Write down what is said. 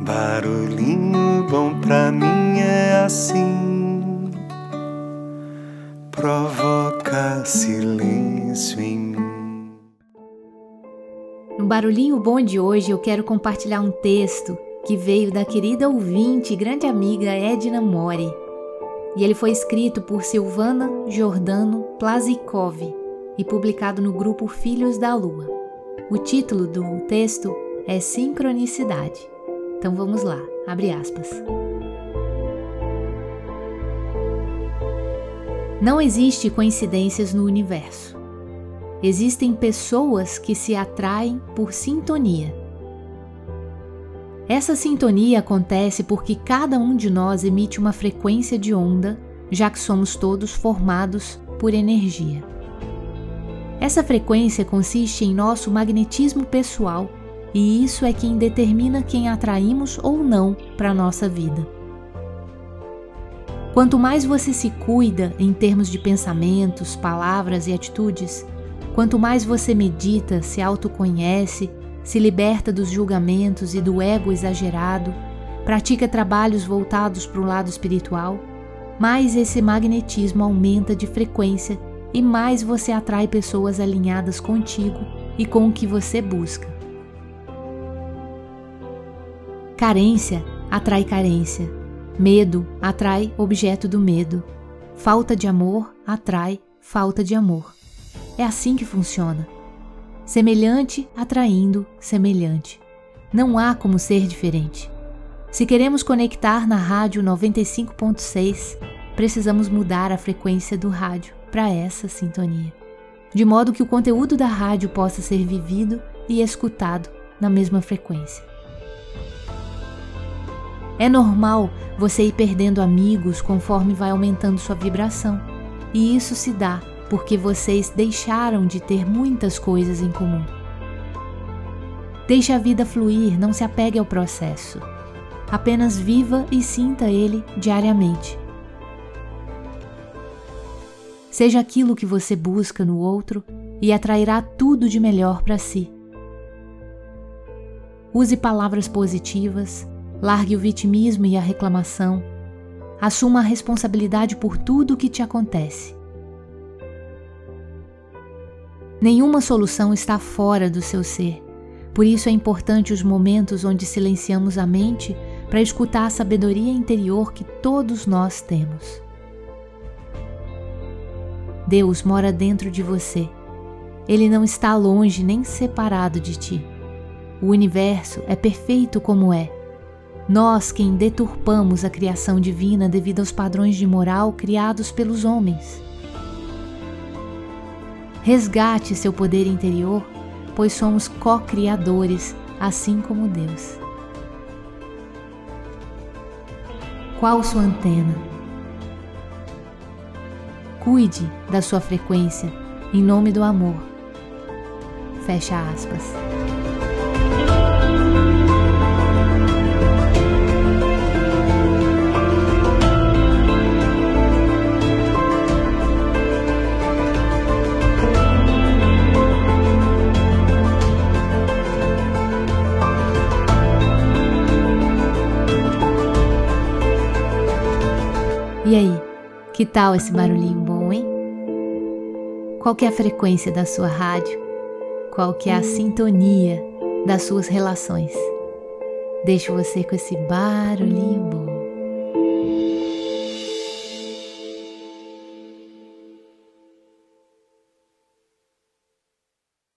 Barulhinho bom pra mim é assim, provoca silêncio em mim. No Barulhinho Bom de hoje eu quero compartilhar um texto que veio da querida ouvinte e grande amiga Edna Mori. E ele foi escrito por Silvana Jordano Plazikov e publicado no grupo Filhos da Lua. O título do texto é Sincronicidade. Então vamos lá, abre aspas. Não existe coincidências no universo. Existem pessoas que se atraem por sintonia. Essa sintonia acontece porque cada um de nós emite uma frequência de onda, já que somos todos formados por energia. Essa frequência consiste em nosso magnetismo pessoal e isso é quem determina quem atraímos ou não para a nossa vida. Quanto mais você se cuida em termos de pensamentos, palavras e atitudes, quanto mais você medita, se autoconhece, se liberta dos julgamentos e do ego exagerado, pratica trabalhos voltados para o lado espiritual, mais esse magnetismo aumenta de frequência e mais você atrai pessoas alinhadas contigo e com o que você busca. Carência atrai carência. Medo atrai objeto do medo. Falta de amor atrai falta de amor. É assim que funciona. Semelhante atraindo semelhante. Não há como ser diferente. Se queremos conectar na rádio 95.6, precisamos mudar a frequência do rádio para essa sintonia, de modo que o conteúdo da rádio possa ser vivido e escutado na mesma frequência. É normal você ir perdendo amigos conforme vai aumentando sua vibração, e isso se dá porque vocês deixaram de ter muitas coisas em comum. Deixe a vida fluir, não se apegue ao processo. Apenas viva e sinta ele diariamente. Seja aquilo que você busca no outro e atrairá tudo de melhor para si. Use palavras positivas, Largue o vitimismo e a reclamação. Assuma a responsabilidade por tudo o que te acontece. Nenhuma solução está fora do seu ser. Por isso é importante os momentos onde silenciamos a mente para escutar a sabedoria interior que todos nós temos. Deus mora dentro de você. Ele não está longe nem separado de ti. O universo é perfeito como é nós quem deturpamos a criação divina devido aos padrões de moral criados pelos homens. Resgate seu poder interior, pois somos co-criadores, assim como Deus. Qual sua antena? Cuide da sua frequência em nome do amor. Fecha aspas. E aí, que tal esse barulhinho bom, hein? Qual é a frequência da sua rádio? Qual é a sintonia das suas relações? Deixo você com esse barulhinho bom.